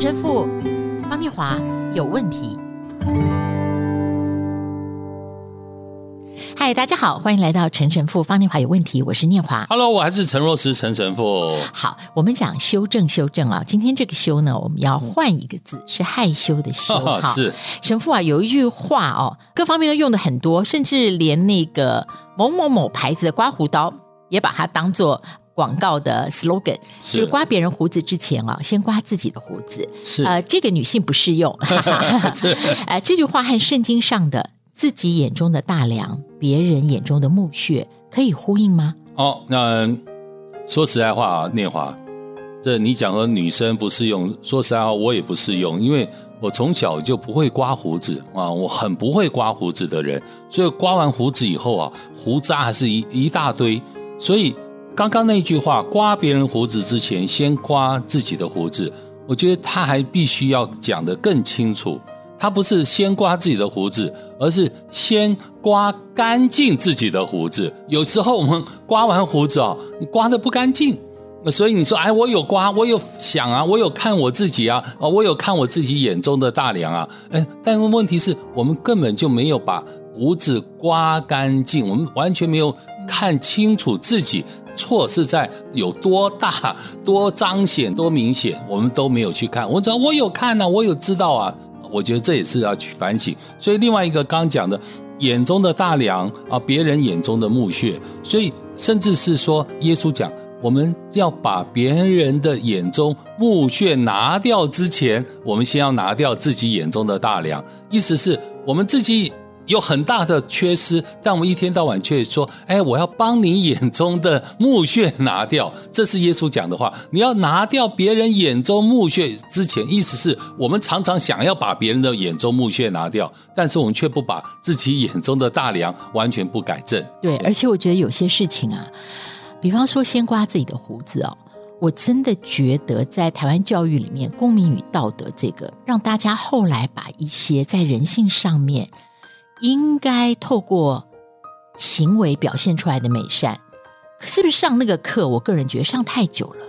陈神父方念华有问题。嗨，大家好，欢迎来到陈神父方念华有问题，我是念华。Hello，我还是陈若思陈神父。好，我们讲修正修正啊，今天这个修呢，我们要换一个字，是害羞的羞。哈，是神父啊，有一句话哦，各方面都用的很多，甚至连那个某某某牌子的刮胡刀也把它当做广告的 slogan，是就是刮别人胡子之前啊，先刮自己的胡子。是呃，这个女性不适用。是 呃，这句话和圣经上的。自己眼中的大梁，别人眼中的墓穴，可以呼应吗？哦，那说实在话啊，念华，这你讲的女生不适用，说实在话，我也不适用，因为我从小就不会刮胡子啊，我很不会刮胡子的人，所以刮完胡子以后啊，胡渣还是一一大堆，所以刚刚那句话，刮别人胡子之前，先刮自己的胡子，我觉得他还必须要讲得更清楚。他不是先刮自己的胡子，而是先刮干净自己的胡子。有时候我们刮完胡子哦，你刮得不干净，所以你说，哎，我有刮，我有想啊，我有看我自己啊，我有看我自己眼中的大梁啊，哎，但问题是我们根本就没有把胡子刮干净，我们完全没有看清楚自己错是在有多大、多彰显、多明显，我们都没有去看。我只要我有看啊，我有知道啊。我觉得这也是要去反省，所以另外一个刚讲的眼中的大梁啊，别人眼中的墓穴，所以甚至是说耶稣讲，我们要把别人的眼中墓穴拿掉之前，我们先要拿掉自己眼中的大梁，意思是我们自己。有很大的缺失，但我们一天到晚却说：“哎，我要帮你眼中的木屑拿掉。”这是耶稣讲的话。你要拿掉别人眼中木屑之前，意思是我们常常想要把别人的眼中木屑拿掉，但是我们却不把自己眼中的大梁完全不改正。对，而且我觉得有些事情啊，比方说先刮自己的胡子哦，我真的觉得在台湾教育里面，公民与道德这个，让大家后来把一些在人性上面。应该透过行为表现出来的美善，可是不是上那个课？我个人觉得上太久了，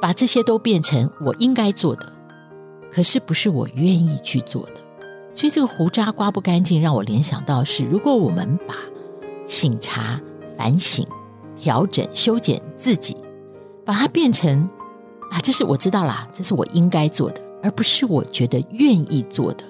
把这些都变成我应该做的，可是不是我愿意去做的。所以这个胡渣刮不干净，让我联想到是：如果我们把醒察、反省、调整、修剪自己，把它变成啊，这是我知道啦，这是我应该做的，而不是我觉得愿意做的。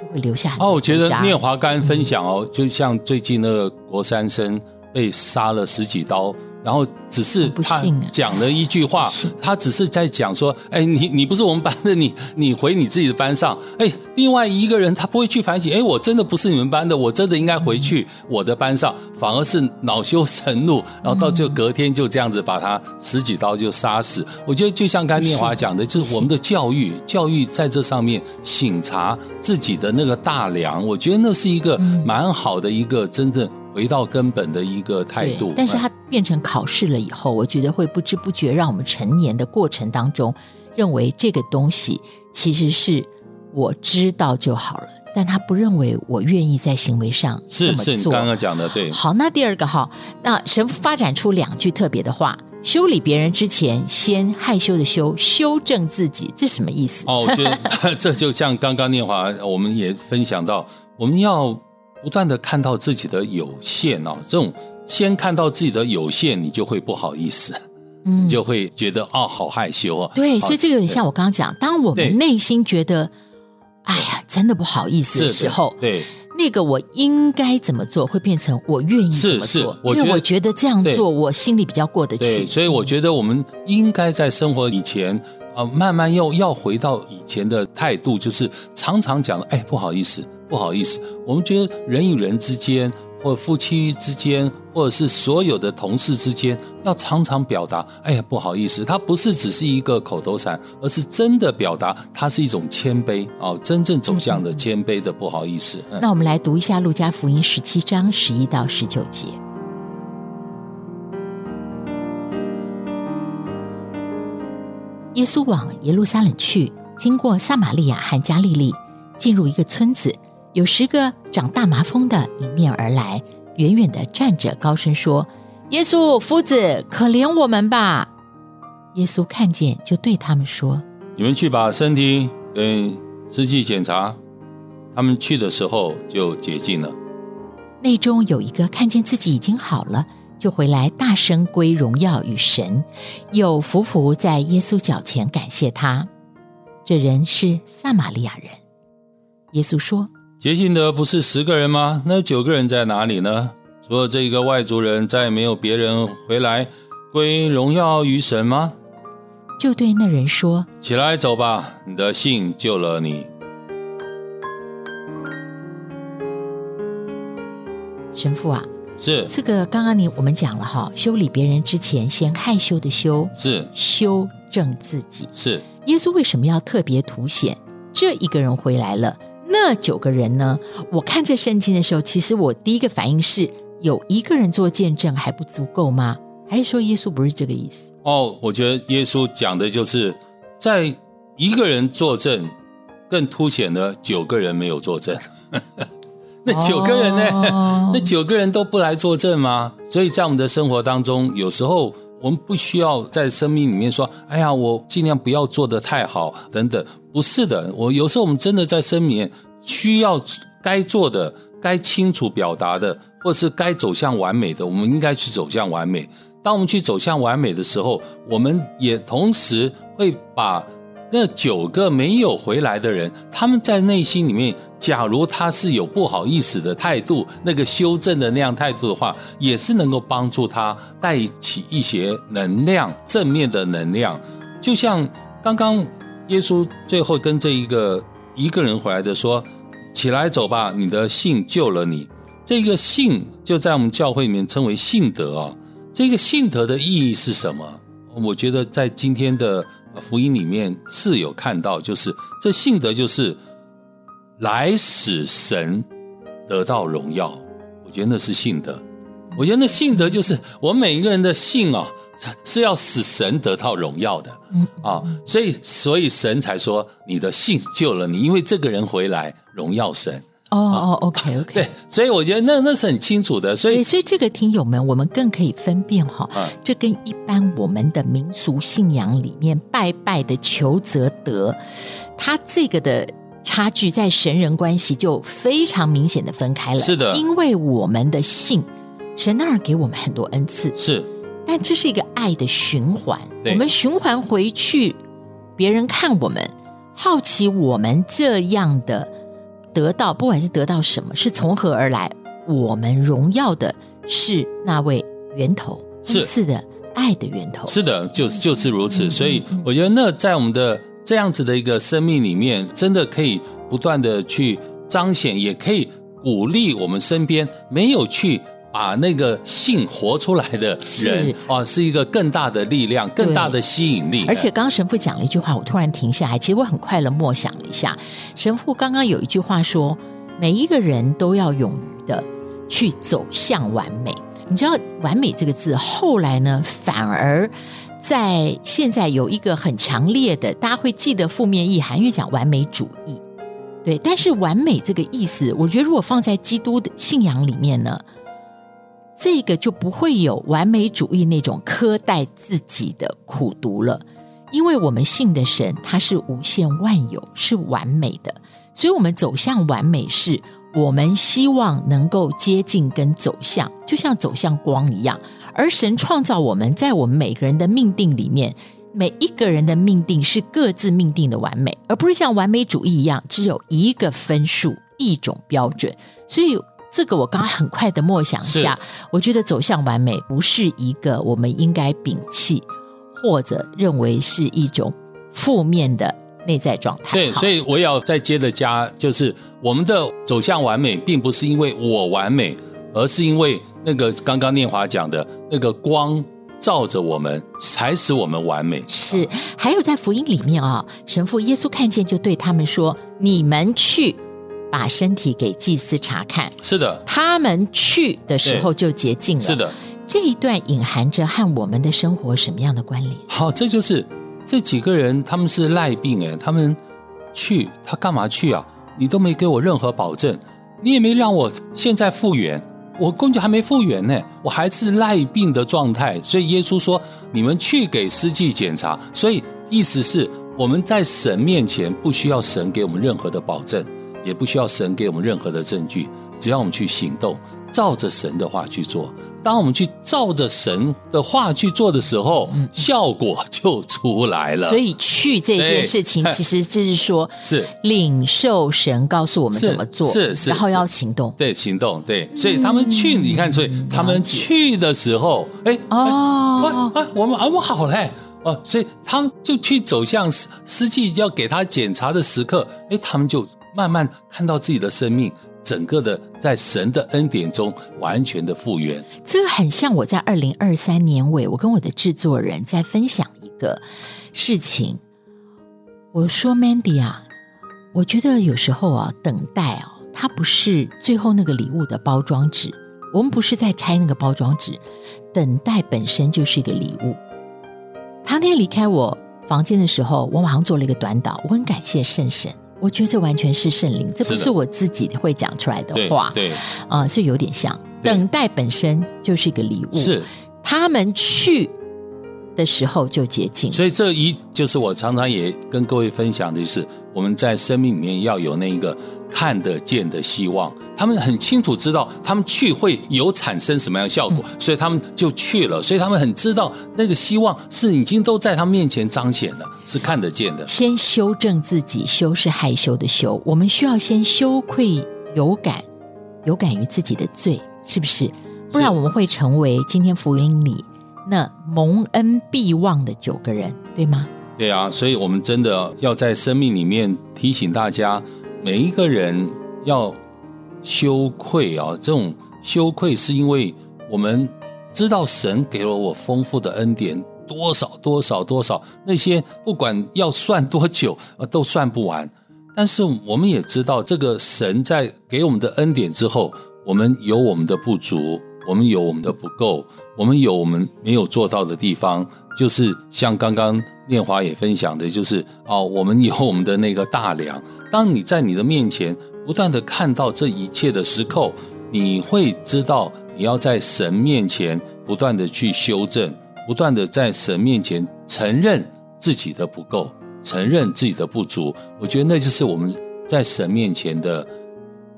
就会留下哦，我觉得聂华刚分享哦，嗯、就像最近那个国三生被杀了十几刀。然后只是他讲了一句话，他只是在讲说：“哎，你你不是我们班的，你你回你自己的班上。”哎，另外一个人他不会去反省，哎，我真的不是你们班的，我真的应该回去我的班上，反而是恼羞成怒，然后到最后隔天就这样子把他十几刀就杀死。我觉得就像刚才念华讲的，就是我们的教育，教育在这上面省察自己的那个大梁，我觉得那是一个蛮好的一个真正。回到根本的一个态度，但是它变成考试了以后，我觉得会不知不觉让我们成年的过程当中，认为这个东西其实是我知道就好了，但他不认为我愿意在行为上这么做。是是，你刚刚讲的对。好，那第二个哈，那神发展出两句特别的话：修理别人之前，先害羞的修，修正自己，这什么意思？哦，我觉得 这就像刚刚念华，我们也分享到，我们要。不断的看到自己的有限哦，这种先看到自己的有限，你就会不好意思，嗯，你就会觉得哦，好害羞啊。对，所以这个有点像我刚刚讲，当我们内心觉得，哎呀，真的不好意思的时候，对，那个我应该怎么做，会变成我愿意怎么做，因为我觉得这样做，我心里比较过得去。对，所以我觉得我们应该在生活以前啊，慢慢又要回到以前的态度，就是常常讲，哎，不好意思。不好意思，我们觉得人与人之间，或夫妻之间，或者是所有的同事之间，要常常表达。哎呀，不好意思，它不是只是一个口头禅，而是真的表达，它是一种谦卑哦，真正走向的谦卑的不好意思。那我们来读一下《路加福音》十七章十一到十九节。耶稣往耶路撒冷去，经过撒玛利亚和加利利，进入一个村子。有十个长大麻风的迎面而来，远远的站着，高声说：“耶稣夫子，可怜我们吧！”耶稣看见，就对他们说：“你们去把身体给司祭检查，他们去的时候就解禁了。内中有一个看见自己已经好了，就回来大声归荣耀与神，又俯伏在耶稣脚前感谢他。这人是撒玛利亚人。耶稣说：“洁净的不是十个人吗？那九个人在哪里呢？除了这一个外族人，再没有别人回来归荣耀于神吗？”就对那人说：“起来走吧，你的信救了你。”神父啊，是这个刚刚你我们讲了哈，修理别人之前先害羞的羞，是修正自己。是耶稣为什么要特别凸显这一个人回来了，那九个人呢？我看这圣经的时候，其实我第一个反应是有一个人做见证还不足够吗？还是说耶稣不是这个意思？哦，我觉得耶稣讲的就是在一个人作证，更凸显了九个人没有作证。那九个人呢？哦、那九个人都不来作证吗？所以在我们的生活当中，有时候我们不需要在生命里面说：“哎呀，我尽量不要做得太好。”等等，不是的。我有时候我们真的在生命需要该做的、该清楚表达的，或是该走向完美的，我们应该去走向完美。当我们去走向完美的时候，我们也同时会把。那九个没有回来的人，他们在内心里面，假如他是有不好意思的态度，那个修正的那样态度的话，也是能够帮助他带起一些能量，正面的能量。就像刚刚耶稣最后跟这一个一个人回来的说：“起来走吧，你的信救了你。”这个信就在我们教会里面称为信德啊。这个信德的意义是什么？我觉得在今天的。福音里面是有看到，就是这信德就是来使神得到荣耀。我觉得那是信德。我觉得那信德就是我们每一个人的信啊，是要使神得到荣耀的。嗯啊，所以所以神才说你的信救了你，因为这个人回来荣耀神。哦哦，OK OK，对，所以我觉得那那是很清楚的，所以所以这个听友们，我们更可以分辨哈，嗯、这跟一般我们的民俗信仰里面拜拜的求则得，它这个的差距在神人关系就非常明显的分开了。是的，因为我们的信，神那儿给我们很多恩赐，是，但这是一个爱的循环，对。我们循环回去，别人看我们好奇我们这样的。得到，不管是得到什么，是从何而来？我们荣耀的是那位源头，是赐的爱的源头。是的，就是就是如此。所以我觉得，那在我们的这样子的一个生命里面，真的可以不断的去彰显，也可以鼓励我们身边没有去。把那个性活出来的人是哦，是一个更大的力量，更大的吸引力。而且刚刚神父讲了一句话，我突然停下来，其实我很快乐默想了一下。神父刚刚有一句话说：“每一个人都要勇于的去走向完美。”你知道“完美”这个字后来呢，反而在现在有一个很强烈的，大家会记得负面意涵，因为讲完美主义。对，但是“完美”这个意思，我觉得如果放在基督的信仰里面呢？这个就不会有完美主义那种苛待自己的苦读了，因为我们信的神他是无限万有，是完美的，所以我们走向完美是我们希望能够接近跟走向，就像走向光一样。而神创造我们在我们每个人的命定里面，每一个人的命定是各自命定的完美，而不是像完美主义一样只有一个分数、一种标准，所以。这个我刚刚很快的默想一下，我觉得走向完美不是一个我们应该摒弃或者认为是一种负面的内在状态。对，所以我也要再接着加，就是我们的走向完美，并不是因为我完美，而是因为那个刚刚念华讲的那个光照着我们，才使我们完美。是，还有在福音里面啊、哦，神父耶稣看见就对他们说：“你们去。”把身体给祭司查看，是的，他们去的时候就洁净了。是的，这一段隐含着和我们的生活什么样的关联？好，这就是这几个人，他们是赖病哎，他们去，他干嘛去啊？你都没给我任何保证，你也没让我现在复原，我根本还没复原呢，我还是赖病的状态。所以耶稣说，你们去给司祭检查，所以意思是。我们在神面前不需要神给我们任何的保证，也不需要神给我们任何的证据，只要我们去行动。照着神的话去做，当我们去照着神的话去做的时候，嗯、效果 就出来了。所以去这件事情，其实就是说，是领受神告诉我们怎么做，是是，然后要行动，对，行动，对。所以他们去，嗯、你看，所以他们去的时候，哎，哦，哎，我们我们好嘞，哦，所以他们就去走向司司机要给他检查的时刻，哎，他们就慢慢看到自己的生命。整个的在神的恩典中完全的复原，这个很像我在二零二三年尾，我跟我的制作人在分享一个事情。我说：“Mandy 啊，我觉得有时候啊，等待啊，它不是最后那个礼物的包装纸，我们不是在拆那个包装纸，等待本身就是一个礼物。”他那天离开我房间的时候，我马上做了一个短祷，我很感谢圣神。我觉得这完全是圣灵，这不是我自己会讲出来的话。对，啊、呃，所以有点像等待本身就是一个礼物。是他们去的时候就接近。所以这一就是我常常也跟各位分享的，就是我们在生命里面要有那一个。看得见的希望，他们很清楚知道他们去会有产生什么样的效果，嗯、所以他们就去了。所以他们很知道那个希望是已经都在他面前彰显了，是看得见的。先修正自己，修是害羞的羞。我们需要先羞愧有感，有感于自己的罪，是不是？不然我们会成为今天福音里那蒙恩必忘的九个人，对吗？对啊，所以我们真的要在生命里面提醒大家。每一个人要羞愧啊！这种羞愧是因为我们知道神给了我丰富的恩典，多少多少多少，那些不管要算多久啊，都算不完。但是我们也知道，这个神在给我们的恩典之后，我们有我们的不足，我们有我们的不够，我们有我们没有做到的地方。就是像刚刚念华也分享的，就是哦，我们有我们的那个大梁。当你在你的面前不断的看到这一切的时候，你会知道你要在神面前不断的去修正，不断的在神面前承认自己的不够，承认自己的不足。我觉得那就是我们在神面前的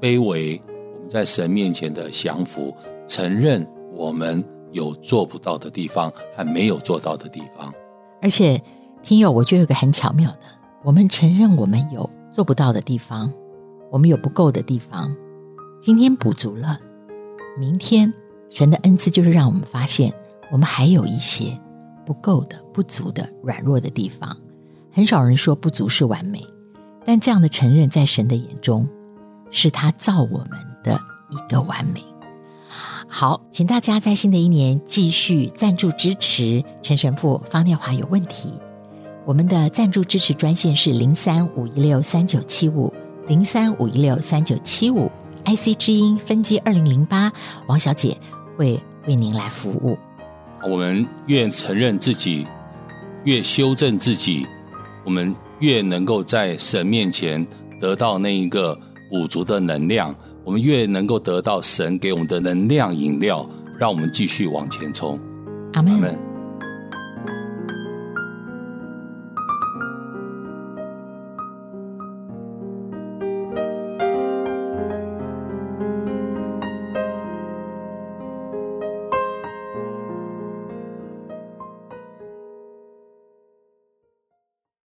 卑微，我们在神面前的降服，承认我们。有做不到的地方，还没有做到的地方。而且，听友，我觉得有个很巧妙的，我们承认我们有做不到的地方，我们有不够的地方。今天补足了，明天神的恩赐就是让我们发现，我们还有一些不够的、不足的、软弱的地方。很少人说不足是完美，但这样的承认，在神的眼中，是他造我们的一个完美。好，请大家在新的一年继续赞助支持陈神父方念华有问题。我们的赞助支持专线是零三五一六三九七五零三五一六三九七五，IC 之音分机二零零八，王小姐会为您来服务。我们越承认自己，越修正自己，我们越能够在神面前得到那一个补足的能量。我们越能够得到神给我们的能量饮料，让我们继续往前冲。阿门。